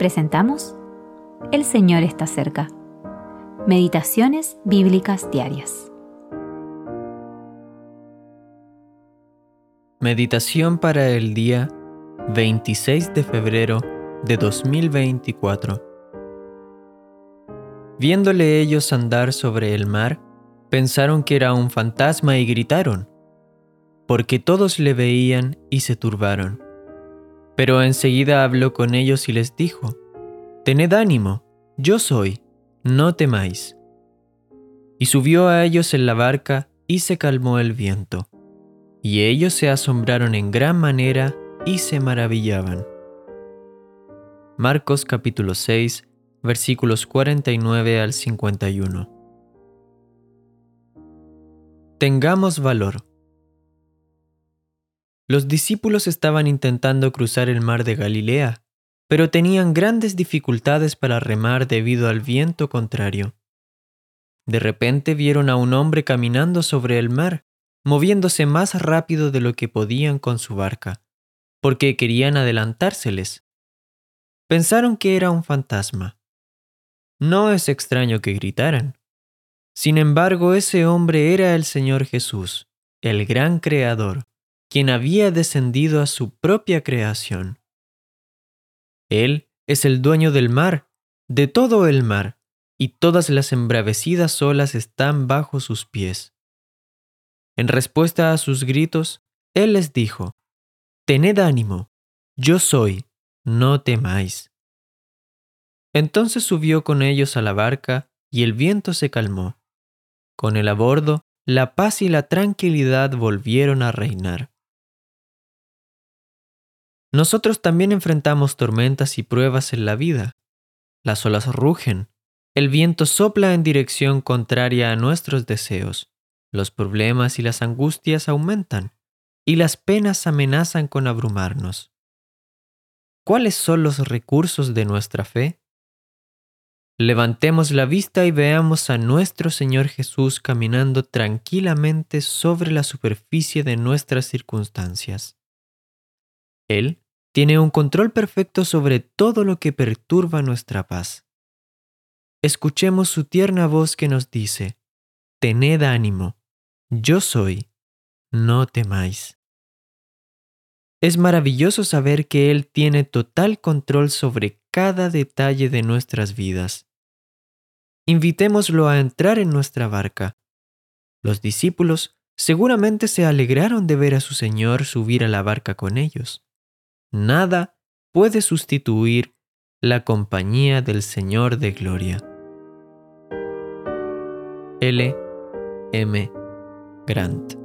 presentamos El Señor está cerca. Meditaciones Bíblicas Diarias. Meditación para el día 26 de febrero de 2024. Viéndole ellos andar sobre el mar, pensaron que era un fantasma y gritaron, porque todos le veían y se turbaron. Pero enseguida habló con ellos y les dijo, Tened ánimo, yo soy, no temáis. Y subió a ellos en la barca y se calmó el viento. Y ellos se asombraron en gran manera y se maravillaban. Marcos capítulo 6 versículos 49 al 51. Tengamos valor. Los discípulos estaban intentando cruzar el mar de Galilea, pero tenían grandes dificultades para remar debido al viento contrario. De repente vieron a un hombre caminando sobre el mar, moviéndose más rápido de lo que podían con su barca, porque querían adelantárseles. Pensaron que era un fantasma. No es extraño que gritaran. Sin embargo, ese hombre era el Señor Jesús, el gran Creador, quien había descendido a su propia creación. Él es el dueño del mar, de todo el mar, y todas las embravecidas olas están bajo sus pies. En respuesta a sus gritos, Él les dijo, Tened ánimo, yo soy, no temáis. Entonces subió con ellos a la barca, y el viento se calmó. Con él a bordo, la paz y la tranquilidad volvieron a reinar. Nosotros también enfrentamos tormentas y pruebas en la vida. Las olas rugen, el viento sopla en dirección contraria a nuestros deseos, los problemas y las angustias aumentan, y las penas amenazan con abrumarnos. ¿Cuáles son los recursos de nuestra fe? Levantemos la vista y veamos a nuestro Señor Jesús caminando tranquilamente sobre la superficie de nuestras circunstancias. Él tiene un control perfecto sobre todo lo que perturba nuestra paz. Escuchemos su tierna voz que nos dice, Tened ánimo, yo soy, no temáis. Es maravilloso saber que Él tiene total control sobre cada detalle de nuestras vidas. Invitémoslo a entrar en nuestra barca. Los discípulos seguramente se alegraron de ver a su Señor subir a la barca con ellos. Nada puede sustituir la compañía del Señor de Gloria. L. M. Grant